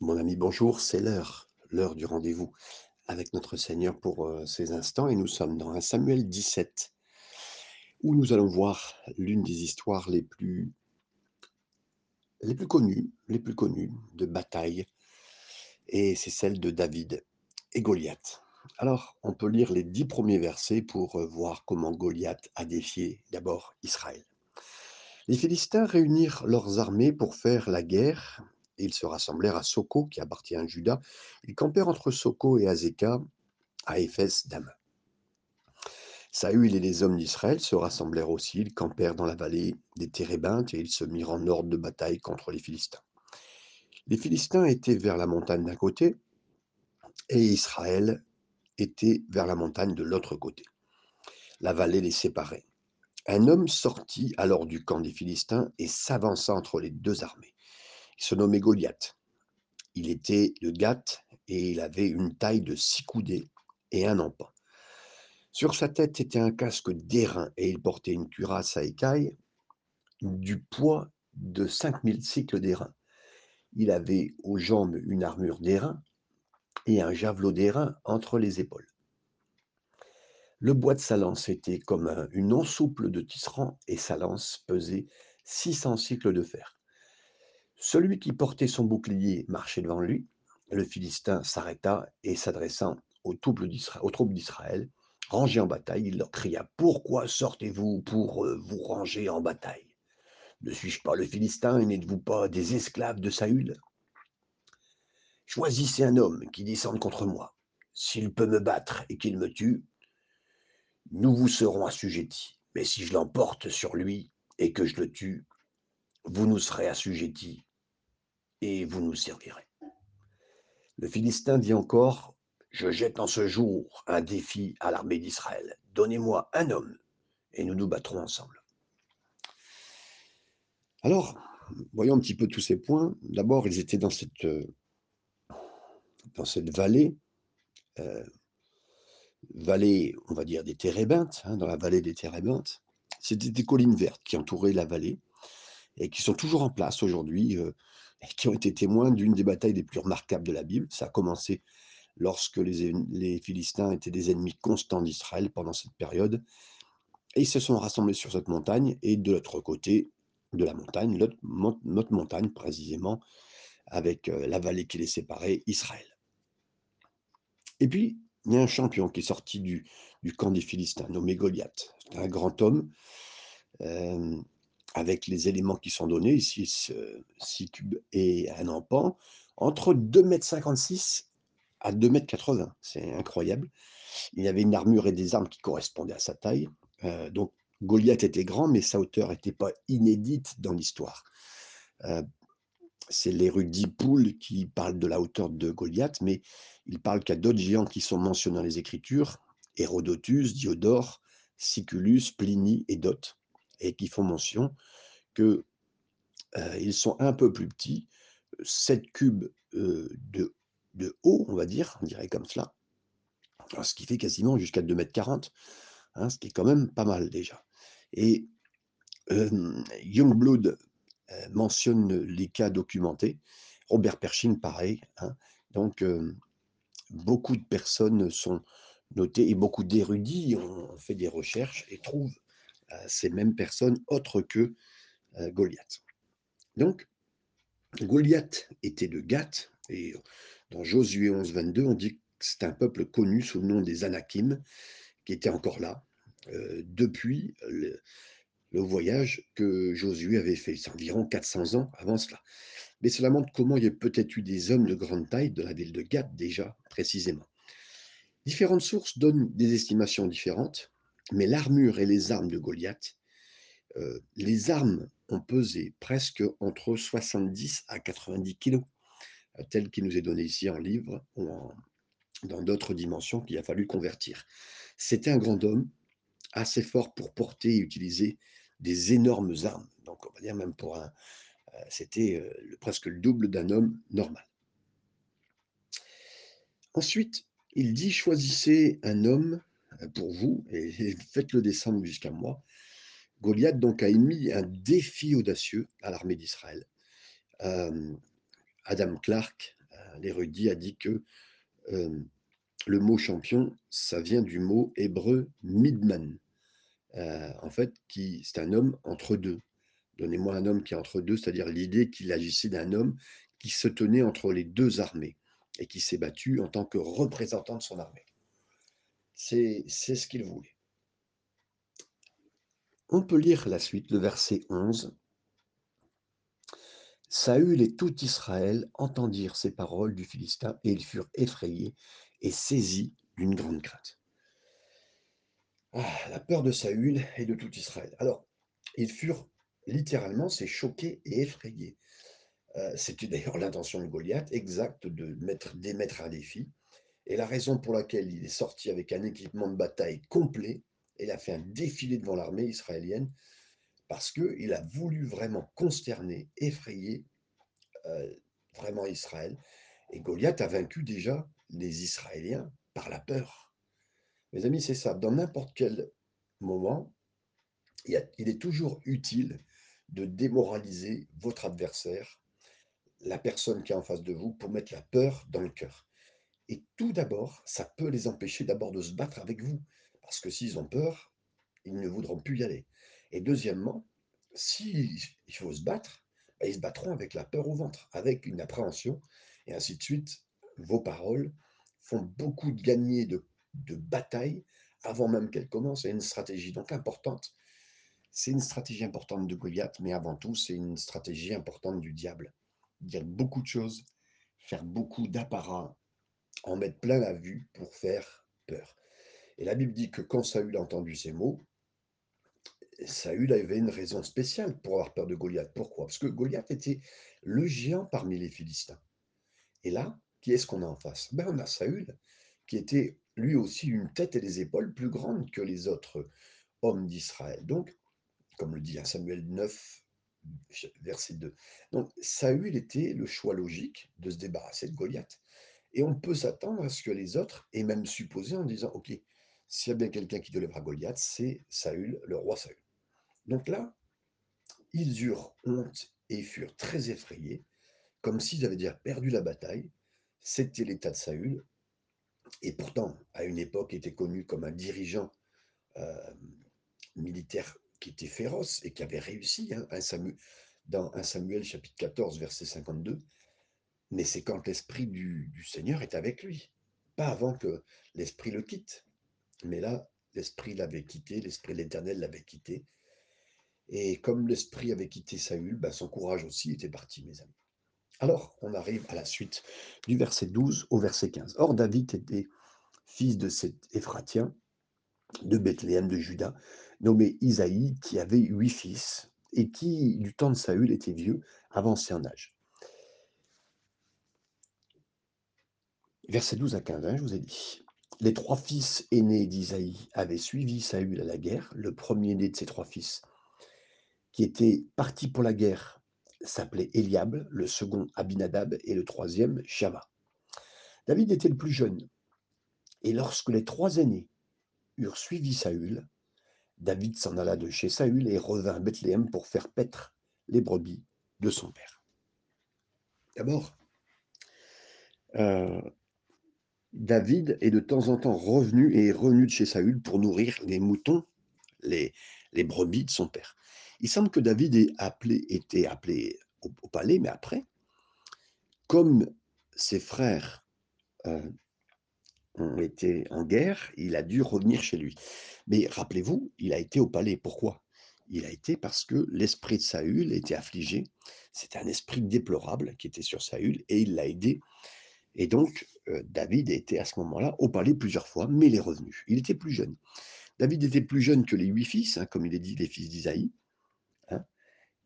Mon ami, bonjour, c'est l'heure, l'heure du rendez-vous avec notre Seigneur pour euh, ces instants et nous sommes dans un Samuel 17 où nous allons voir l'une des histoires les plus, les plus connues, les plus connues de bataille et c'est celle de David et Goliath. Alors, on peut lire les dix premiers versets pour euh, voir comment Goliath a défié d'abord Israël. Les Philistins réunirent leurs armées pour faire la guerre ils se rassemblèrent à Soko, qui appartient à Juda. Ils campèrent entre Soko et Azeka, à Éphès d'Ama. Saül et les hommes d'Israël se rassemblèrent aussi, ils campèrent dans la vallée des Térébintes et ils se mirent en ordre de bataille contre les Philistins. Les Philistins étaient vers la montagne d'un côté et Israël était vers la montagne de l'autre côté. La vallée les séparait. Un homme sortit alors du camp des Philistins et s'avança entre les deux armées. Il se nommait Goliath. Il était de Gath et il avait une taille de six coudées et un empan. Sur sa tête était un casque d'airain et il portait une cuirasse à écailles du poids de 5000 cycles d'airain. Il avait aux jambes une armure d'airain et un javelot d'airain entre les épaules. Le bois de sa lance était comme une ensouple de tisserand et sa lance pesait 600 cycles de fer. Celui qui portait son bouclier marchait devant lui. Le Philistin s'arrêta et s'adressant aux troupes d'Israël, rangés en bataille, il leur cria Pourquoi sortez-vous pour euh, vous ranger en bataille? Ne suis-je pas le Philistin et n'êtes-vous pas des esclaves de Saül? Choisissez un homme qui descende contre moi. S'il peut me battre et qu'il me tue, nous vous serons assujettis. Mais si je l'emporte sur lui et que je le tue, vous nous serez assujettis et vous nous servirez. Le Philistin dit encore, je jette en ce jour un défi à l'armée d'Israël. Donnez-moi un homme et nous nous battrons ensemble. Alors, voyons un petit peu tous ces points. D'abord, ils étaient dans cette, euh, dans cette vallée, euh, vallée, on va dire, des Térébintes, hein, dans la vallée des Térébintes. C'était des collines vertes qui entouraient la vallée et qui sont toujours en place aujourd'hui. Euh, qui ont été témoins d'une des batailles les plus remarquables de la Bible. Ça a commencé lorsque les, Philistins étaient des ennemis constants d'Israël pendant cette période. Et ils se sont rassemblés sur cette montagne, et de l'autre côté de la montagne, notre, montagne précisément, avec euh, la vallée qui les séparait, Israël. Et puis, il y a un champion qui est sorti du, camp des Philistins, nommé Goliath. C'est un grand homme. Euh, avec les éléments qui sont donnés, ici 6 cubes et un empan, entre 2,56 m à 2,80 m. C'est incroyable. Il avait une armure et des armes qui correspondaient à sa taille. Euh, donc Goliath était grand, mais sa hauteur n'était pas inédite dans l'histoire. Euh, c'est l'érudit Poul qui parle de la hauteur de Goliath, mais il parle qu'il y a d'autres géants qui sont mentionnés dans les Écritures, Hérodotus, Diodore, Siculus, Pliny et d'autres et qui font mention qu'ils ils sont un peu plus petits, 7 cubes de, de, haut, on va dire, on dirait comme cela, ce qui fait quasiment jusqu'à 2,40 m, hein, ce qui est quand même pas mal déjà. Et Youngblood mentionne les cas documentés, Robert Pershing pareil, hein. donc beaucoup de personnes sont notées et beaucoup d'érudits ont fait des recherches et trouvent ces mêmes personnes autres que Goliath. Donc, Goliath était de Gath, et dans Josué 11, 22, on dit que c'est un peuple connu sous le nom des Anakim, qui était encore là depuis le, voyage que Josué avait fait. C'est environ 400 ans avant cela. Mais cela montre comment il y a peut-être eu des hommes de grande taille dans la ville de Gath déjà, précisément. Différentes sources donnent des estimations différentes. Mais l'armure et les armes de Goliath, euh, les armes ont pesé presque entre 70 à 90 kilos, euh, tel qu'il nous est donné ici en livre ou dans d'autres dimensions qu'il a fallu convertir. C'était un grand homme, assez fort pour porter et utiliser des énormes armes. Donc, on va dire même pour un. Euh, c'était presque le double d'un homme normal. Ensuite, il dit choisissez un homme pour vous et, faites-le descendre jusqu'à moi. Goliath donc a émis un défi audacieux à l'armée d'Israël. Euh, Adam Clark, euh, l'érudit a dit que euh, le mot champion, ça vient du mot hébreu midman, euh, en fait, qui c'est un homme entre deux. Donnez-moi un homme qui est entre deux, c'est-à-dire l'idée qu'il agissait d'un homme qui se tenait entre les deux armées et qui s'est battu en tant que représentant de son armée. C'est ce qu'il voulait. On peut lire la suite, le verset 11. Saül et tout Israël entendirent ces paroles du Philistin et ils furent effrayés et saisis d'une grande crainte. Ah, la peur de Saül et de tout Israël. Alors, ils furent littéralement, c'est choqués et effrayés. Euh, c'était d'ailleurs l'intention de Goliath, exacte, de mettre, d'émettre un défi. Et la raison pour laquelle il est sorti avec un équipement de bataille complet, il a fait un défilé devant l'armée israélienne, parce qu'il a voulu vraiment consterner, effrayer euh, vraiment Israël. Et Goliath a vaincu déjà les Israéliens par la peur. Mes amis, c'est ça. Dans n'importe quel moment, il, est toujours utile de démoraliser votre adversaire, la personne qui est en face de vous, pour mettre la peur dans le cœur. Et tout d'abord, ça peut les empêcher d'abord de se battre avec vous. Parce que s'ils ont peur, ils ne voudront plus y aller. Et deuxièmement, s'il faut se battre, bah, ils se battront avec la peur au ventre, avec une appréhension, et ainsi de suite. Vos paroles font beaucoup de gagner de, batailles avant même qu'elles commencent. C'est une stratégie donc importante. C'est une stratégie importante de Goliath, mais avant tout, c'est une stratégie importante du diable. Dire beaucoup de choses, faire beaucoup d'apparats, en mettre plein la vue pour faire peur. Et la Bible dit que quand Saül a entendu ces mots, Saül avait une raison spéciale pour avoir peur de Goliath. Pourquoi? Parce que Goliath était le géant parmi les Philistins. Et là, qui est-ce qu'on a en face? Ben, On a Saül, qui était lui aussi une tête et des épaules plus grandes que les autres hommes d'Israël. Donc, comme le dit Samuel 9, verset 2. Donc, Saül était le choix logique de se débarrasser de Goliath. Et on peut s'attendre à ce que les autres aient même supposé en disant, OK, s'il y a bien quelqu'un qui à Goliath, c'est Saül, le roi Saül. Donc là, ils eurent honte et furent très effrayés, comme s'ils avaient déjà perdu la bataille. C'était l'état de Saül. Et pourtant, à une époque, était connu comme un dirigeant euh, militaire qui était féroce et qui avait réussi hein, dans 1 Samuel chapitre 14, verset 52. Mais c'est quand l'Esprit du, Seigneur est avec lui, pas avant que l'Esprit le quitte. Mais là, l'Esprit l'avait quitté, l'Esprit de l'Éternel l'avait quitté, et comme l'esprit avait quitté Saül, ben, son courage aussi était parti, mes amis. Alors, on arrive à la suite du verset 12 au verset 15. Or, David était fils de cet Éphratien de Bethléem de Juda, nommé Isaïe, qui avait huit fils et qui, du temps de Saül, était vieux, avancé en âge. Verset 12 à 15, hein, je vous ai dit. Les trois fils aînés d'Isaïe avaient suivi Saül à la guerre. Le premier-né de ces trois fils qui était parti pour la guerre s'appelait Eliab, le second Abinadab et le troisième Shama. David était le plus jeune. Et lorsque les trois aînés eurent suivi Saül, David s'en alla de chez Saül et revint à Bethléem pour faire paître les brebis de son père. D'abord, euh, David est de temps en temps revenu et est revenu de chez Saül pour nourrir les moutons, les, brebis de son père. Il semble que David ait appelé, était appelé au, palais, mais après, comme ses frères euh, ont été en guerre, il a dû revenir chez lui. Mais rappelez-vous, il a été au palais. Pourquoi? Il a été parce que l'esprit de Saül était affligé. C'était un esprit déplorable qui était sur Saül et il l'a aidé. Et donc, David était à ce moment-là au palais plusieurs fois, mais il est revenu. Il était plus jeune. David était plus jeune que les huit fils, hein, comme il est dit, les fils d'Isaïe.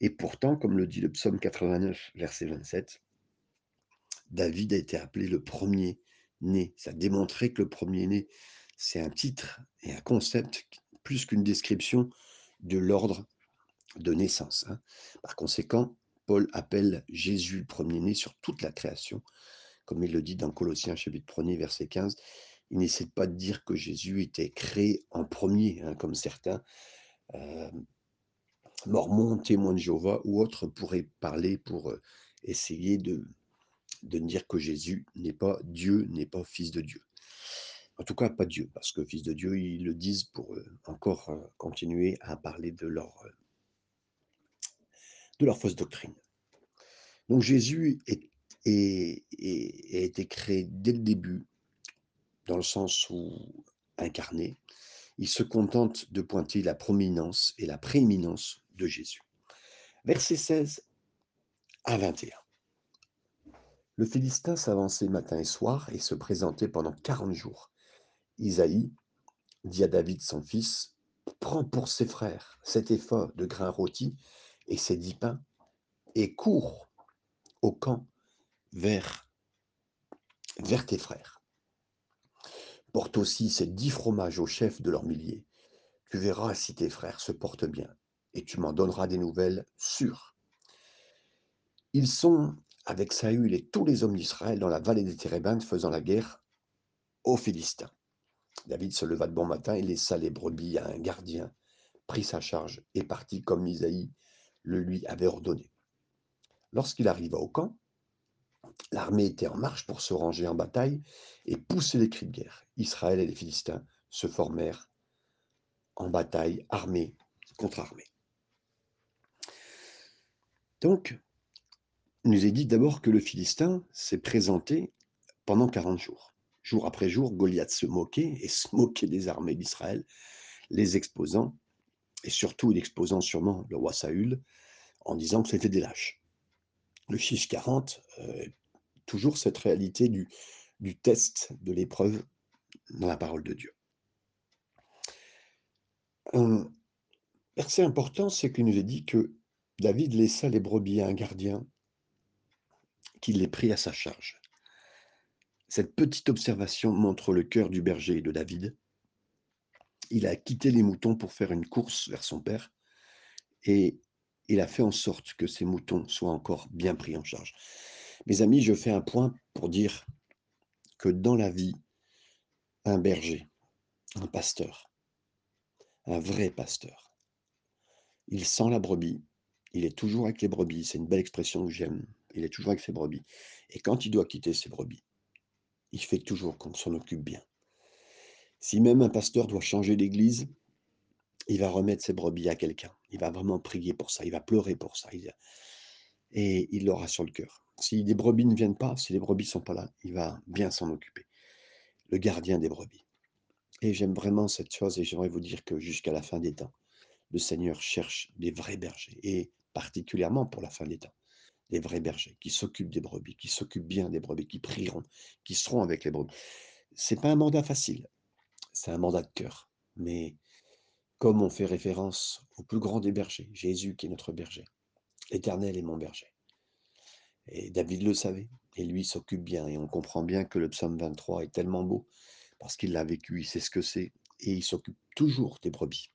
Et pourtant, comme le dit le psaume 89, verset 27, David a été appelé le premier-né. Ça démontrait que le premier-né, c'est un titre et un concept plus qu'une description de l'ordre de naissance. Hein. Par conséquent, Paul appelle Jésus premier-né sur toute la création, comme il le dit dans Colossiens chapitre 1 verset 15. Il n'essaie pas de dire que Jésus était créé en premier, hein, comme certains euh, Mormon, témoin de Jéhovah ou autres pourraient parler pour essayer de, de dire que Jésus n'est pas Dieu, n'est pas fils de Dieu. En tout cas, pas Dieu, parce que fils de Dieu, ils le disent pour euh, encore euh, continuer à parler de leur, euh, de leur fausse doctrine. Donc Jésus est, est- a été créé dès le début, dans le sens où incarné, il se contente de pointer la prominence et la prééminence de Jésus. Verset 16 à 21. Le Philistin s'avançait matin et soir et se présentait pendant quarante jours. Isaïe dit à David son fils, Prends pour ses frères cet effort de grains rôtis et ces dix pains, et cours au camp vers, tes frères. Porte aussi ces dix fromages au chef de leurs milliers. Tu verras si tes frères se portent bien, et tu m'en donneras des nouvelles sûres. Ils sont avec Saül et tous les hommes d'Israël dans la vallée des Térébintes faisant la guerre aux Philistins. David se leva de bon matin et laissa les brebis à un gardien, prit sa charge et partit comme Isaïe le lui avait ordonné. Lorsqu'il arriva au camp, l'armée était en marche pour se ranger en bataille et pousser les cris de guerre. Israël et les Philistins se formèrent en bataille, armée contre armée. Donc, il nous est dit d'abord que le Philistin s'est présenté pendant 40 jours. Jour après jour, Goliath se moquait et se moquait des armées d'Israël, les exposant, et surtout exposant sûrement le roi Saül, en disant que c'était des lâches. Le chiffre 40, euh, toujours cette réalité du, test, de l'épreuve dans la parole de Dieu. Un verset important, c'est qu'il nous est dit que David laissa les brebis à un gardien qui les prit à sa charge. Cette petite observation montre le cœur du berger de David. Il a quitté les moutons pour faire une course vers son père et il a fait en sorte que ces moutons soient encore bien pris en charge. Mes amis, je fais un point pour dire que dans la vie, un berger, un pasteur, un vrai pasteur, il sent la brebis, il est toujours avec les brebis, c'est une belle expression que j'aime, il est toujours avec ses brebis. Et quand il doit quitter ses brebis, il fait toujours qu'on s'en occupe bien. Si même un pasteur doit changer d'église, il va remettre ses brebis à quelqu'un. Il va vraiment prier pour ça, il va pleurer pour ça. Et il l'aura sur le cœur. Si des brebis ne viennent pas, si les brebis ne sont pas là, il va bien s'en occuper. Le gardien des brebis. Et j'aime vraiment cette chose et j'aimerais vous dire que jusqu'à la fin des temps, le Seigneur cherche des vrais bergers et particulièrement pour la fin des temps, des vrais bergers qui s'occupent des brebis, qui s'occupent bien des brebis, qui prieront, qui seront avec les brebis. C'est pas un mandat facile, c'est un mandat de cœur. Mais comme on fait référence au plus grand des bergers, Jésus qui est notre berger, l'Éternel est mon berger. Et David le savait, et lui s'occupe bien, et on comprend bien que le psaume 23 est tellement beau, parce qu'il l'a vécu, il sait ce que c'est, et il s'occupe toujours des brebis.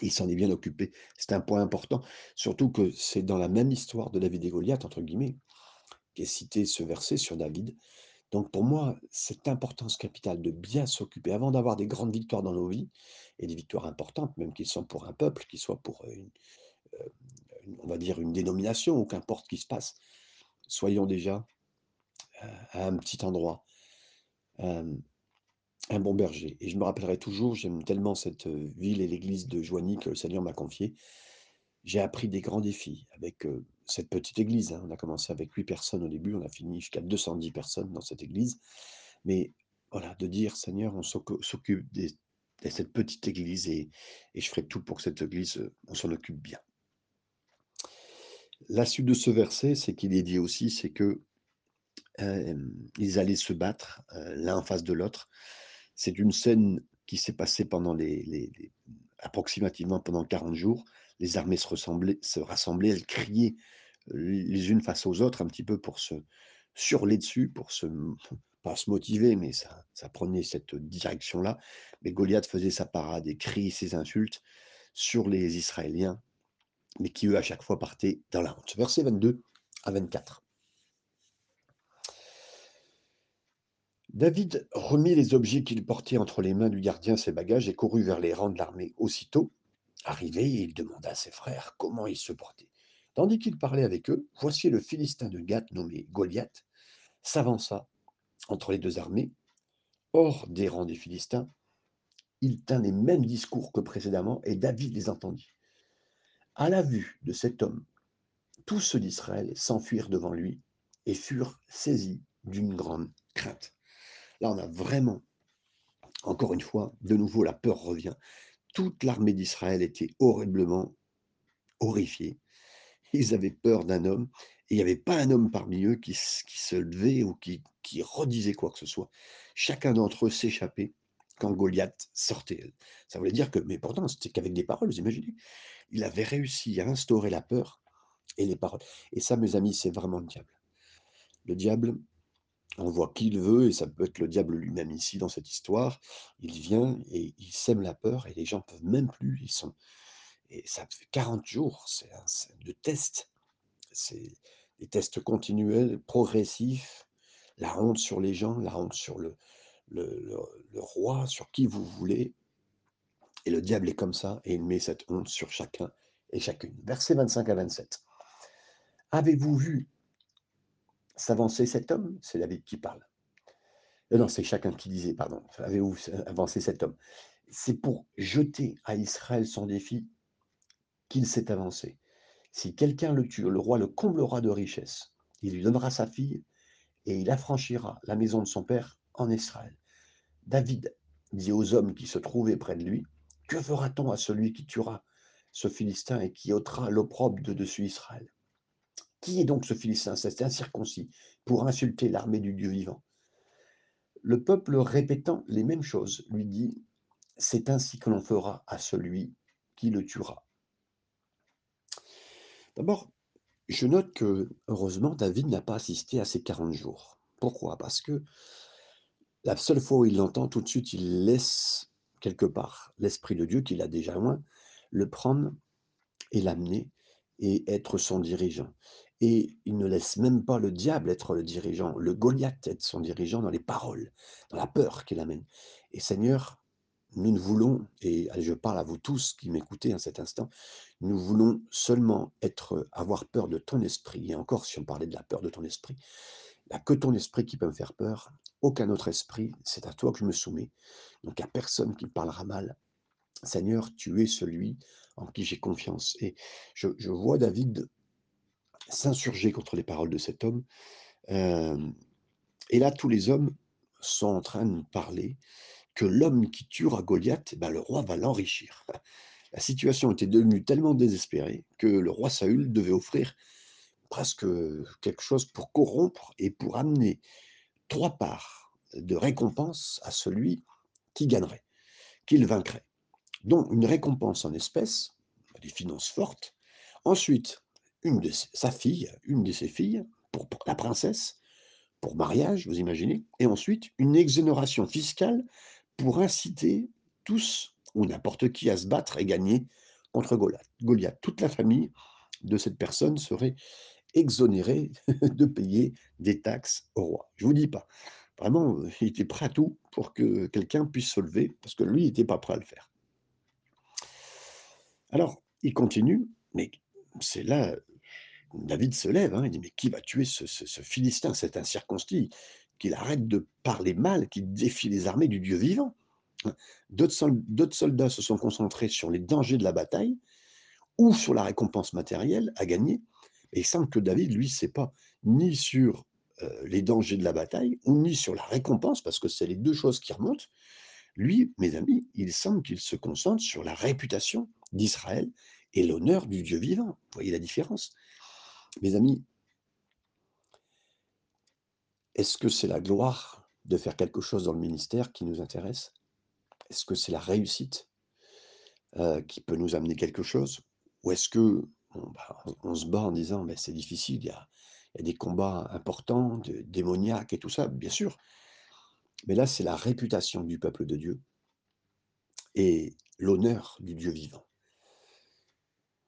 Il s'en est bien occupé. C'est un point important, surtout que c'est dans la même histoire de David et Goliath, entre guillemets, qu'est cité ce verset sur David. Donc pour moi, cette importance capitale de bien s'occuper, avant d'avoir des grandes victoires dans nos vies, et des victoires importantes, même qu'ils soient pour un peuple, qu'ils soient pour une, euh, on va dire une dénomination, ou qu'importe ce qui se passe, soyons déjà euh, à un petit endroit. Euh, un bon berger. Et je me rappellerai toujours, j'aime tellement cette euh, ville et l'église de Joigny que le Seigneur m'a confié. J'ai appris des grands défis avec cette petite église. hein. On a commencé avec 8 personnes au début, on a fini jusqu'à 210 personnes dans cette église. Mais voilà, de dire, Seigneur, on s'occu- s'occupe de cette petite église et, et je ferai tout pour que cette église, on s'en occupe bien. La suite de ce verset, c'est qu'il est dit aussi, c'est que ils allaient se battre euh, l'un face de l'autre. C'est une scène qui s'est passée pendant les- approximativement pendant 40 jours. Les armées se, ressemblaient, se rassemblaient, elles criaient euh, les unes face aux autres un petit peu pour se surler dessus, pour se, pas se motiver, mais ça, ça prenait cette direction-là. Mais Goliath faisait sa parade et criait ses insultes sur les Israéliens, mais qui eux à chaque fois partaient dans la honte. Verset 22 à 24. David remit les objets qu'il portait entre les mains du gardien, ses bagages, et courut vers les rangs de l'armée. Aussitôt, arrivé, il demanda à ses frères comment ils se portaient. Tandis qu'il parlait avec eux, voici le Philistin de Gath nommé Goliath, s'avança entre les deux armées, hors des rangs des Philistins. Il tint les mêmes discours que précédemment, et David les entendit. À la vue de cet homme, tous ceux d'Israël s'enfuirent devant lui et furent saisis d'une grande crainte. Là, on a vraiment, encore une fois, de nouveau, la peur revient. Toute l'armée d'Israël était horriblement horrifiée. Ils avaient peur d'un homme, et il n'y avait pas un homme parmi eux qui, se levait ou qui, qui redisait quoi que ce soit. Chacun d'entre eux s'échappait quand Goliath sortait. Ça voulait dire que, mais pourtant, c'était qu'avec des paroles, vous imaginez Il avait réussi à instaurer la peur et les paroles. Et ça, mes amis, c'est vraiment le diable. Le diable, on voit qui il veut, et ça peut être le diable lui-même ici dans cette histoire. Il vient et il sème la peur, et les gens peuvent même plus. Ils sont, et ça fait 40 jours, c'est de tests. C'est des tests continuels, progressifs. La honte sur les gens, la honte sur le roi, sur qui vous voulez. Et le diable est comme ça, et il met cette honte sur chacun et chacune. Versets 25 à 27. Avez-vous vu s'avancer cet homme? C'est David qui parle. Euh, non, c'est chacun qui disait, pardon. Avez-vous avancé cet homme? C'est pour jeter à Israël son défi qu'il s'est avancé. Si quelqu'un le tue, le roi le comblera de richesses. Il lui donnera sa fille et il affranchira la maison de son père en Israël. David dit aux hommes qui se trouvaient près de lui, Que fera-t-on à celui qui tuera ce Philistin et qui ôtera l'opprobre de dessus Israël? Qui est donc ce Philistin C'est incirconcis pour insulter l'armée du Dieu vivant? Le peuple répétant les mêmes choses lui dit C'est ainsi que l'on fera à celui qui le tuera. D'abord, je note que, heureusement, David n'a pas assisté à ces 40 jours. Pourquoi? Parce que la seule fois où il l'entend, tout de suite, il laisse quelque part l'Esprit de Dieu qu'il a déjà loin, le prendre et l'amener et être son dirigeant. Et il ne laisse même pas le diable être le dirigeant, le Goliath être son dirigeant dans les paroles, dans la peur qu'il amène. Et Seigneur, nous ne voulons, et je parle à vous tous qui m'écoutez en cet instant, nous voulons seulement être, avoir peur de ton esprit. Et encore, si on parlait de la peur de ton esprit, a que ton esprit qui peut me faire peur, aucun autre esprit, c'est à toi que je me soumets. Donc, a personne qui parlera mal. Seigneur, tu es celui en qui j'ai confiance. Et je, vois David s'insurger contre les paroles de cet homme. et là, tous les hommes sont en train de nous parler que l'homme qui tuera Goliath, ben, le roi va l'enrichir. La situation était devenue tellement désespérée que le roi Saül devait offrir presque quelque chose pour corrompre et pour amener trois parts de récompense à celui qui gagnerait, qu'il vaincrait. Donc une récompense en espèces, des finances fortes. Ensuite, une de sa fille, une de ses filles, pour, la princesse, pour mariage, vous imaginez, et ensuite une exonération fiscale pour inciter tous ou n'importe qui à se battre et gagner contre Goliath. Goliath. Toute la famille de cette personne serait exonérée de payer des taxes au roi. Je vous dis pas. Vraiment, il était prêt à tout pour que quelqu'un puisse se lever, parce que lui, il n'était pas prêt à le faire. Alors, il continue, mais c'est là, David se lève, hein, il dit, mais qui va tuer ce, Philistin, cet incirconcis, qu'il arrête de parler mal, qu'il défie les armées du Dieu vivant. Hein. D'autres soldats se sont concentrés sur les dangers de la bataille ou sur la récompense matérielle à gagner. Et il semble que David, lui, sait pas ni sur les dangers de la bataille ou ni sur la récompense, parce que c'est les deux choses qui remontent. Lui, mes amis, il semble qu'il se concentre sur la réputation d'Israël et l'honneur du Dieu vivant. Vous voyez la différence? Mes amis, est-ce que c'est la gloire de faire quelque chose dans le ministère qui nous intéresse? Est-ce que c'est la réussite qui peut nous amener quelque chose? Ou est-ce que bah, on, se bat en disant mais c'est difficile, il y, a, des combats importants, démoniaques et tout ça, bien sûr. Mais là, c'est la réputation du peuple de Dieu et l'honneur du Dieu vivant.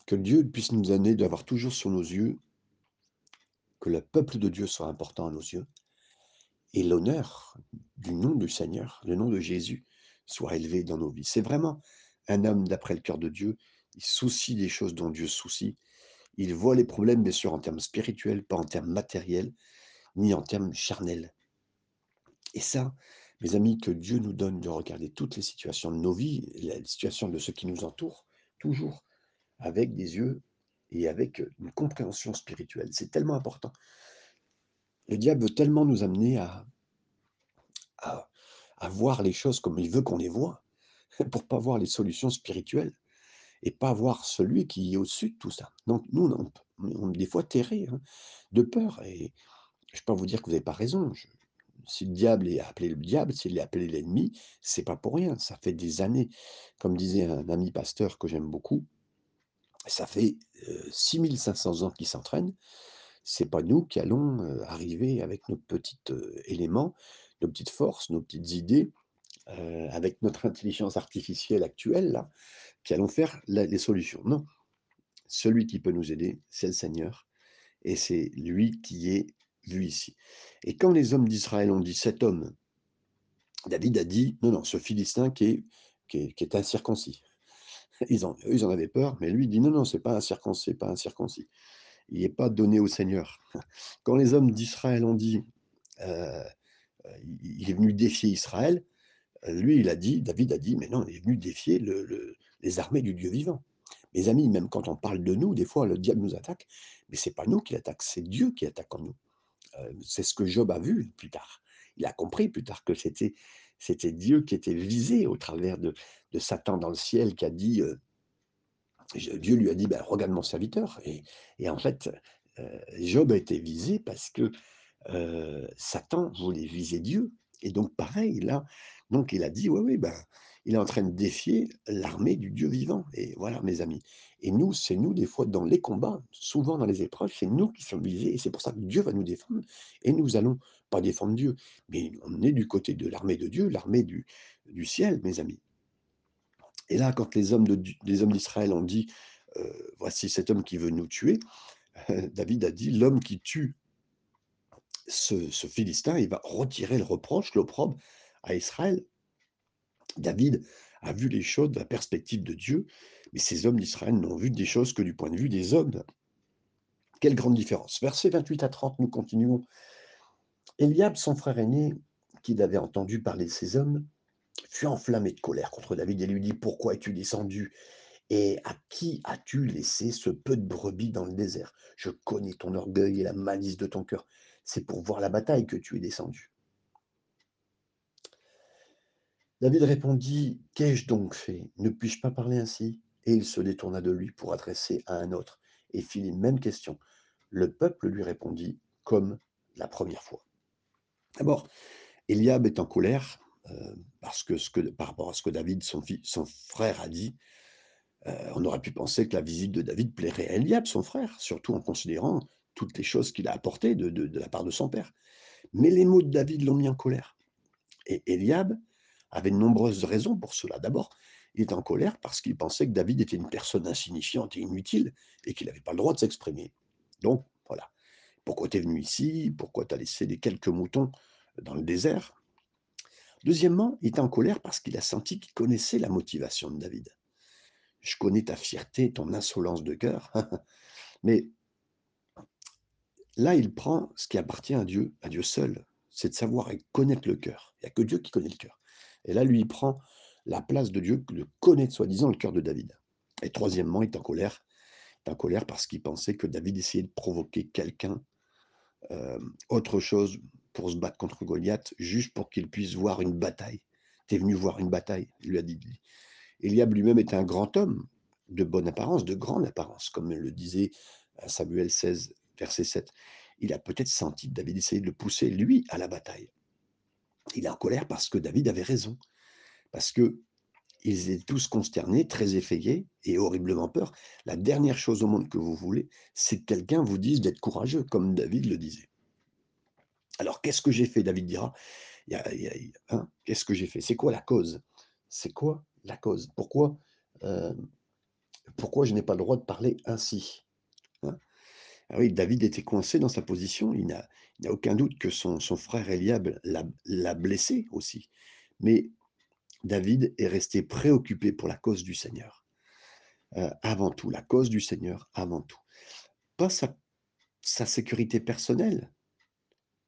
Que Dieu puisse nous amener d'avoir toujours sur nos yeux que le peuple de Dieu soit important à nos yeux et l'honneur du nom du Seigneur, le nom de Jésus, soit élevé dans nos vies. C'est vraiment un homme d'après le cœur de Dieu. Il soucie des choses dont Dieu soucie. Il voit les problèmes, bien sûr, en termes spirituels, pas en termes matériels. ni en termes charnels. Et ça, mes amis, que Dieu nous donne de regarder toutes les situations de nos vies, les situations de ceux qui nous entourent, toujours avec des yeux et avec une compréhension spirituelle. C'est tellement important. Le diable veut tellement nous amener à, voir les choses comme il veut qu'on les voit, pour pas voir les solutions spirituelles et pas voir celui qui est au-dessus de tout ça. Donc nous, on, on des fois terrés hein, de peur. Et je peux vous dire que vous n'avez pas raison. Si le diable est appelé le diable, s'il est appelé l'ennemi, c'est pas pour rien. Ça fait des années, comme disait un ami pasteur que j'aime beaucoup, ça fait euh, 6500 ans qu'il s'entraîne. C'est pas nous qui allons euh, arriver avec nos petits euh, éléments, nos petites forces, nos petites idées, euh, avec notre intelligence artificielle actuelle, là, qui allons faire les solutions. Non. Celui qui peut nous aider, c'est le Seigneur. Et c'est lui qui est vu ici. Et quand les hommes d'Israël ont dit cet homme, David a dit non, non, ce Philistin qui est, qui est, incirconcis. Ils en, ils en avaient peur, mais lui dit non, non, c'est pas un circoncis, c'est pas un circoncis. Il n'est pas donné au Seigneur. Quand les hommes d'Israël ont dit euh, euh, il est venu défier Israël, euh, lui, il a dit, David a dit, mais non, il est venu défier le- les armées du Dieu vivant. Mes amis, même quand on parle de nous, des fois, le diable nous attaque, mais c'est pas nous qui l'attaque, c'est Dieu qui attaque en nous. Euh, c'est ce que Job a vu plus tard. Il a compris plus tard que c'était c'était Dieu qui était visé au travers de, Satan dans le ciel qui a dit, euh, Dieu lui a dit, ben, regarde mon serviteur. Et, et en fait, euh, Job a été visé parce que Satan voulait viser Dieu. Et donc, pareil, là, donc il a dit, oui, oui, ben, il est en train de défier l'armée du Dieu vivant. Et voilà, mes amis. Et nous, c'est nous, des fois, dans les combats, souvent dans les épreuves, c'est nous qui sommes visés. Et c'est pour ça que Dieu va nous défendre. Et nous allons pas défendre Dieu. Mais on est du côté de l'armée de Dieu, l'armée du, ciel, mes amis. Et là, quand les hommes d'Israël ont dit, euh, voici cet homme qui veut nous tuer, David a dit, l'homme qui tue ce Philistin, il va retirer le reproche, l'opprobre à Israël. David a vu les choses de la perspective de Dieu, mais ces hommes d'Israël n'ont vu des choses que du point de vue des hommes. Quelle grande différence. Versets 28 à 30, nous continuons. Eliab, son frère aîné, qu'il avait entendu parler de ces hommes, fut enflammé de colère contre David et lui dit, Pourquoi es-tu descendu Et à qui as-tu laissé ce peu de brebis dans le désert? Je connais ton orgueil et la malice de ton cœur. C'est pour voir la bataille que tu es descendu. David répondit, Qu'ai-je donc fait? Ne puis-je pas parler ainsi? Et il se détourna de lui pour adresser à un autre et fit les mêmes questions. Le peuple lui répondit comme la première fois. D'abord, Eliab est en colère euh, parce que, ce que par rapport à ce que David, son, frère, a dit. Euh, on aurait pu penser que la visite de David plairait à Eliab, son frère, surtout en considérant toutes les choses qu'il a apportées de, de la part de son père. Mais les mots de David l'ont mis en colère. Et Eliab avait de nombreuses raisons pour cela. D'abord, il est en colère parce qu'il pensait que David était une personne insignifiante et inutile et qu'il n'avait pas le droit de s'exprimer. Donc, voilà. Pourquoi tu es venu ici? Pourquoi tu as laissé les quelques moutons dans le désert? Deuxièmement, il est en colère parce qu'il a senti qu'il connaissait la motivation de David. Je connais ta fierté, ton insolence de cœur, mais là, il prend ce qui appartient à Dieu, à Dieu seul, c'est de savoir et connaître le cœur. Il n'y a que Dieu qui connaît le cœur. Et là, lui, il prend la place de Dieu de connaître, soi-disant, le cœur de David. Et troisièmement, il est en colère. Il est en colère parce qu'il pensait que David essayait de provoquer quelqu'un, euh, autre chose, pour se battre contre Goliath, juste pour qu'il puisse voir une bataille. Tu es venu voir une bataille, il lui a dit. Eliab lui-même était un grand homme, de bonne apparence, de grande apparence, comme le disait Samuel 16, verset 7. Il a peut-être senti David essayait de le pousser, lui, à la bataille. Il est en colère parce que David avait raison, parce que ils étaient tous consternés, très effrayés et horriblement peur. La dernière chose au monde que vous voulez, c'est que quelqu'un vous dise d'être courageux, comme David le disait. Alors, qu'est-ce que j'ai fait David dira. Hein, qu'est-ce que j'ai fait? C'est quoi la cause? C'est quoi la cause? Pourquoi, euh, pourquoi je n'ai pas le droit de parler ainsi hein? Ah oui, David était coincé dans sa position. Il n'a aucun doute que son, frère Eliab l'a blessé aussi. Mais David est resté préoccupé pour la cause du Seigneur. Euh, avant tout, la cause du Seigneur, avant tout. Pas sa, sécurité personnelle,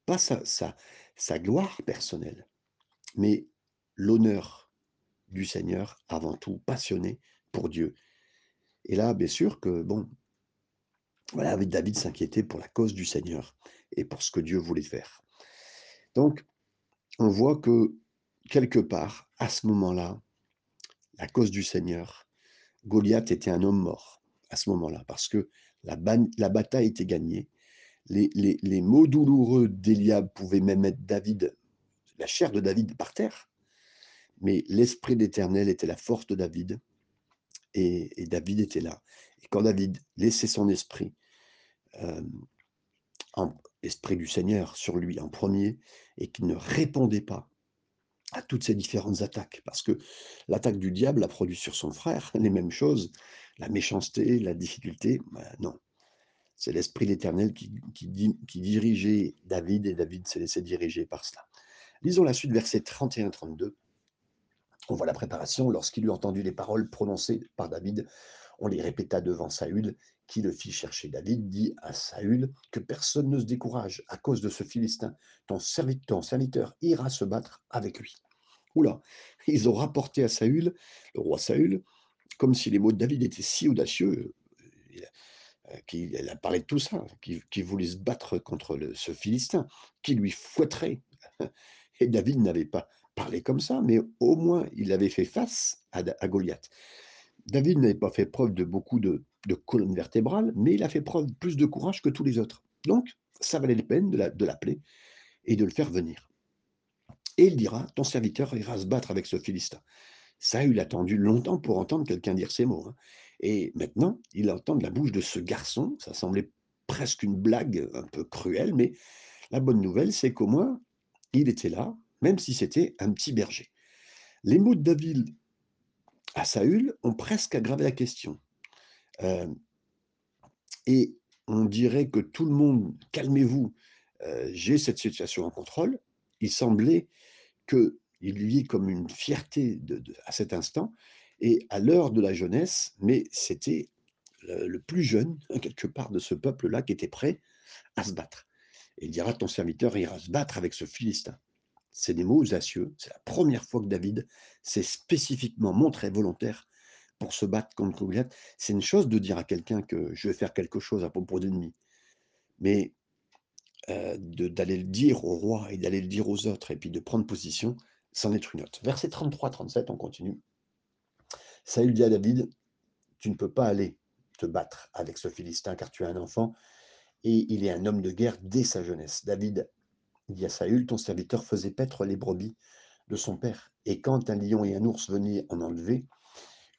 pas sa gloire personnelle, mais l'honneur du Seigneur avant tout, passionné pour Dieu. Et là, bien sûr que, bon, voilà, David s'inquiétait pour la cause du Seigneur et pour ce que Dieu voulait faire. Donc, on voit que quelque part, à ce moment-là, la cause du Seigneur, Goliath était un homme mort à ce moment-là, parce que la, bataille était gagnée. Les mots douloureux d'Eliab pouvaient même mettre David, la chair de David par terre, mais l'Esprit d'Éternel était la force de David, et, David était là. Et quand David laissait son esprit, euh, en, esprit du Seigneur sur lui en premier, et qu'il ne répondait pas à toutes ces différentes attaques, parce que l'attaque du diable a produit sur son frère les mêmes choses, la méchanceté, la difficulté, ben non. C'est l'Esprit d'Éternel qui, qui, qui, dirigeait David, et David s'est laissé diriger par cela. Lisons la suite, versets 31-32. On voit la préparation. Lorsqu'il eut entendu les paroles prononcées par David, on les répéta devant Saül, qui le fit chercher. David dit à Saül que personne ne se décourage à cause de ce Philistin. Ton serviteur, ira se battre avec lui. Oula, ils ont rapporté à Saül, le roi Saül, comme si les mots de David étaient si audacieux, euh, qu'il a parlé de tout ça, qu'il voulait se battre contre ce Philistin, qui lui fouetterait. Et David n'avait pas parler comme ça, mais au moins il avait fait face à, Goliath. David n'avait pas fait preuve de beaucoup de, colonnes vertébrales, mais il a fait preuve de plus de courage que tous les autres. Donc, ça valait la peine de l'appeler et de le faire venir. Et il dira, ton serviteur ira se battre avec ce Philistin. Ça, il a attendu longtemps pour entendre quelqu'un dire ces mots. Hein. Et maintenant, il entend de la bouche de ce garçon, ça semblait presque une blague un peu cruelle, mais la bonne nouvelle, c'est qu'au moins, il était là, même si c'était un petit berger. Les mots de David à Saül ont presque aggravé la question. Et on dirait que tout le monde, calmez-vous, j'ai cette situation en contrôle. Il semblait qu'il y ait comme une fierté à cet instant, et à l'heure de la jeunesse, mais c'était le, plus jeune, quelque part, de ce peuple-là qui était prêt à se battre. Il dira, ton serviteur ira se battre avec ce Philistin. C'est des mots audacieux. C'est la première fois que David s'est spécifiquement montré volontaire pour se battre contre Goliath. C'est une chose de dire à quelqu'un que je vais faire quelque chose à propos d'ennemi. Mais euh, d'aller le dire au roi et d'aller le dire aux autres et puis de prendre position, c'en est une autre. Verset 33-37, on continue. Saül dit à David, tu ne peux pas aller te battre avec ce Philistin car tu es un enfant et il est un homme de guerre dès sa jeunesse. David dit à Saül, ton serviteur faisait paître les brebis de son père. Et quand un lion et un ours venaient en enlever,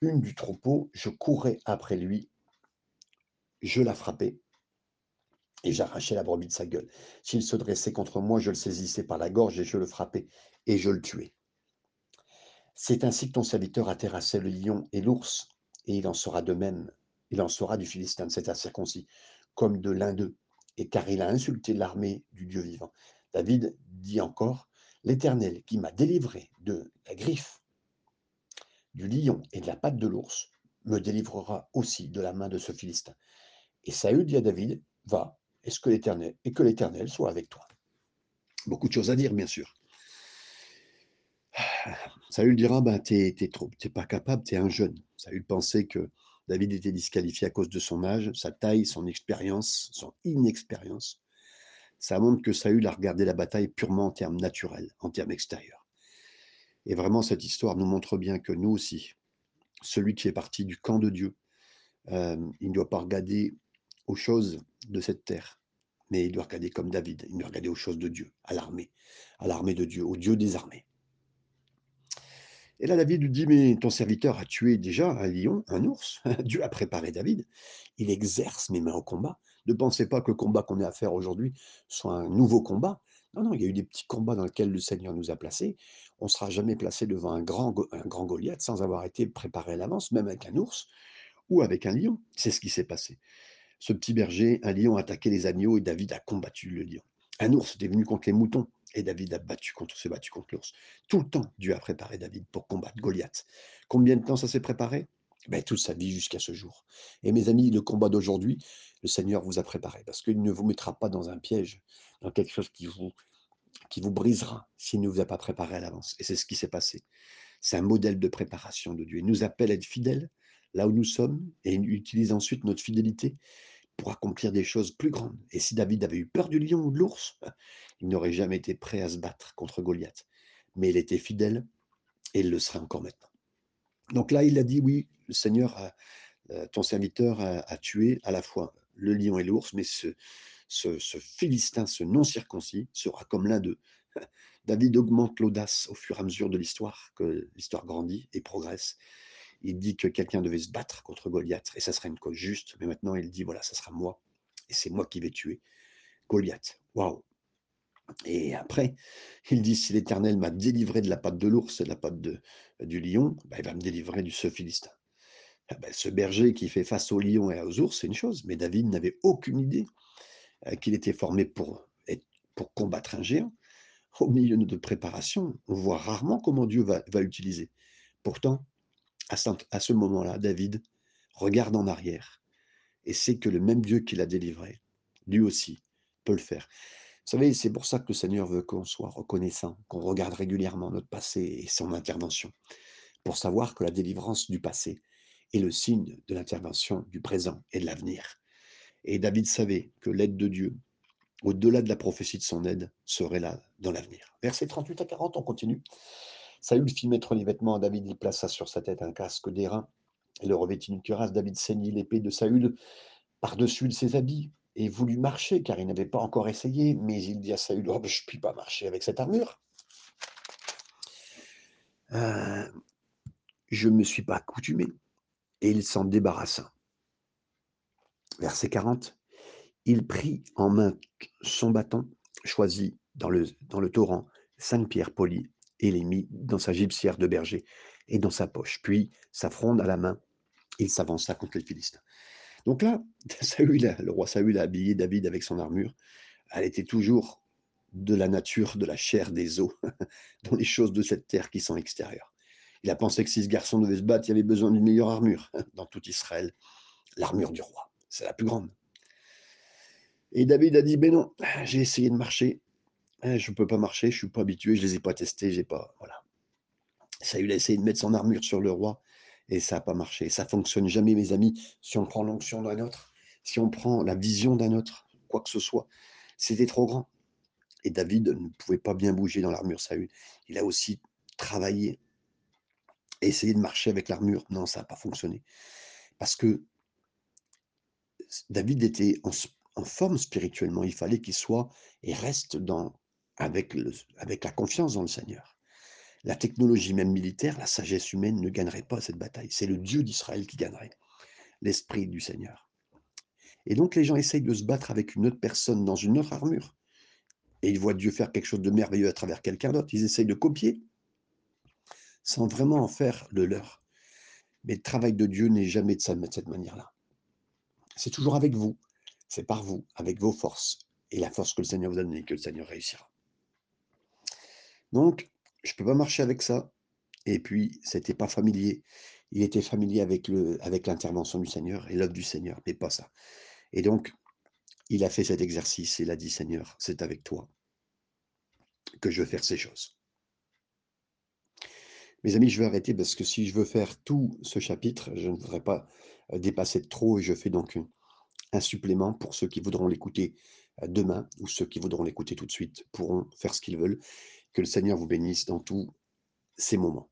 une du troupeau, je courais après lui, je la frappais et j'arrachais la brebis de sa gueule. S'il se dressait contre moi, je le saisissais par la gorge et je le frappais et je le tuais. C'est ainsi que ton serviteur a terrassé le lion et l'ours, et il en sera de même, il en sera du Philistin de cet incirconcis, comme de l'un d'eux, et car il a insulté l'armée du Dieu vivant. David dit encore, L'Éternel qui m'a délivré de la griffe du lion et de la patte de l'ours me délivrera aussi de la main de ce Philistin. Et Saül dit à David, va, est-ce que l'Éternel, et que l'Éternel soit avec toi? Beaucoup de choses à dire, bien sûr. Saül dira, ben, t'es, t'es, pas capable, tu es un jeune. Saül pensait que David était disqualifié à cause de son âge, sa taille, son expérience, son inexpérience ça montre que Saül a regardé la bataille purement en termes naturels, en termes extérieurs. Et vraiment, cette histoire nous montre bien que nous aussi, celui qui est parti du camp de Dieu, euh, il ne doit pas regarder aux choses de cette terre, mais il doit regarder comme David, il doit regarder aux choses de Dieu, à l'armée, à l'armée de Dieu, au Dieu des armées. Et là, David lui dit, mais ton serviteur a tué déjà un lion, un ours. Dieu a préparé David. Il exerce mes mains au combat. Ne pensez pas que le combat qu'on est à faire aujourd'hui soit un nouveau combat. Non, non, il y a eu des petits combats dans lesquels le Seigneur nous a placés. On ne sera jamais placé devant un grand, un grand Goliath sans avoir été préparé à l'avance, même avec un ours ou avec un lion. C'est ce qui s'est passé. Ce petit berger, un lion a attaqué les agneaux et David a combattu le lion. Un ours était venu contre les moutons et David a battu contre, s'est battu contre l'ours. Tout le temps, Dieu a préparé David pour combattre Goliath. Combien de temps ça s'est préparé? Ben, toute sa vie jusqu'à ce jour. Et mes amis, le combat d'aujourd'hui, le Seigneur vous a préparé parce qu'il ne vous mettra pas dans un piège, dans quelque chose qui vous, qui vous brisera s'il ne vous a pas préparé à l'avance. Et c'est ce qui s'est passé. C'est un modèle de préparation de Dieu. Il nous appelle à être fidèles là où nous sommes et il utilise ensuite notre fidélité pour accomplir des choses plus grandes. Et si David avait eu peur du lion ou de l'ours, il n'aurait jamais été prêt à se battre contre Goliath. Mais il était fidèle et il le sera encore maintenant. Donc là, il a dit, oui, le Seigneur, euh, ton serviteur a, tué à la fois le lion et l'ours, mais ce, Philistin, ce non-circoncis, sera comme l'un d'eux. David augmente l'audace au fur et à mesure de l'histoire, que l'histoire grandit et progresse. Il dit que quelqu'un devait se battre contre Goliath, et ça serait une cause juste, mais maintenant il dit, voilà, ça sera moi, et c'est moi qui vais tuer Goliath. Waouh et après, il dit, si l'Éternel m'a délivré de la patte de l'ours et de la patte de, du lion, bah, il va me délivrer du ce Philistin. Ah bah, ce berger qui fait face au lion et aux ours, c'est une chose, mais David n'avait aucune idée euh, qu'il était formé pour, combattre un géant. Au milieu de préparation, on voit rarement comment Dieu va, va utiliser. Pourtant, à ce moment-là, David regarde en arrière et sait que le même Dieu qui l'a délivré, lui aussi, peut le faire. Savez, c'est pour ça que le Seigneur veut qu'on soit reconnaissant, qu'on regarde régulièrement notre passé et son intervention, pour savoir que la délivrance du passé est le signe de l'intervention du présent et de l'avenir. Et David savait que l'aide de Dieu, au-delà de la prophétie de son aide, serait là dans l'avenir. Verset 38 à 40, on continue. Saül fit mettre les vêtements David, il plaça sur sa tête un casque d'airain et le revêtit d'une cuirasse. David saignit l'épée de Saül par-dessus ses habits et voulut marcher, car il n'avait pas encore essayé, mais il dit à Saül, oh, ben, je ne puis pas marcher avec cette armure. Euh, je ne me suis pas accoutumé. Et il s'en débarrassa. Verset 40. Il prit en main son bâton, choisit dans le, dans le torrent cinq pierres polies, et les mit dans sa gypsière de berger et dans sa poche. Puis, sa fronde à la main, il s'avança contre les Philistins. Donc là, le roi Saül a habillé David avec son armure. Elle était toujours de la nature, de la chair, des os, dans les choses de cette terre qui sont extérieures. Il a pensé que si ce garçon devait se battre, il avait besoin d'une meilleure armure. Dans tout Israël, l'armure du roi, c'est la plus grande. Et David a dit, ben non, j'ai essayé de marcher, hein, je ne peux pas marcher, je ne suis pas habitué, je ne les ai pas testés, j'ai pas... Voilà. Saül a essayé de mettre son armure sur le roi, et ça n'a pas marché. Ça fonctionne jamais, mes amis, si on prend l'onction d'un autre, si on prend la vision d'un autre, quoi que ce soit. C'était trop grand. Et David ne pouvait pas bien bouger dans l'armure Saül. Il a aussi travaillé, essayé de marcher avec l'armure. Non, ça n'a pas fonctionné. Parce que David était en, forme spirituellement. Il fallait qu'il soit et reste dans, avec, avec la confiance dans le Seigneur. La technologie même militaire, la sagesse humaine ne gagnerait pas cette bataille. C'est le Dieu d'Israël qui gagnerait, l'Esprit du Seigneur. Et donc les gens essayent de se battre avec une autre personne dans une autre armure. Et ils voient Dieu faire quelque chose de merveilleux à travers quelqu'un d'autre. Ils essayent de copier sans vraiment en faire le leur. Mais le travail de Dieu n'est jamais de cette manière-là. C'est toujours avec vous, c'est par vous, avec vos forces et la force que le Seigneur vous a donnée que le Seigneur réussira. Donc, je ne peux pas marcher avec ça. Et puis, c'était pas familier. Il était familier avec l'intervention du Seigneur et l'œuvre du Seigneur, mais pas ça. Et donc, il a fait cet exercice. Il a dit, Seigneur, c'est avec toi que je veux faire ces choses. Mes amis, je vais arrêter parce que si je veux faire tout ce chapitre, je ne voudrais pas euh, dépasser trop et je fais donc un supplément pour ceux qui voudront l'écouter euh, demain ou ceux qui voudront l'écouter tout de suite pourront faire ce qu'ils veulent. Que le Seigneur vous bénisse dans tous ces moments.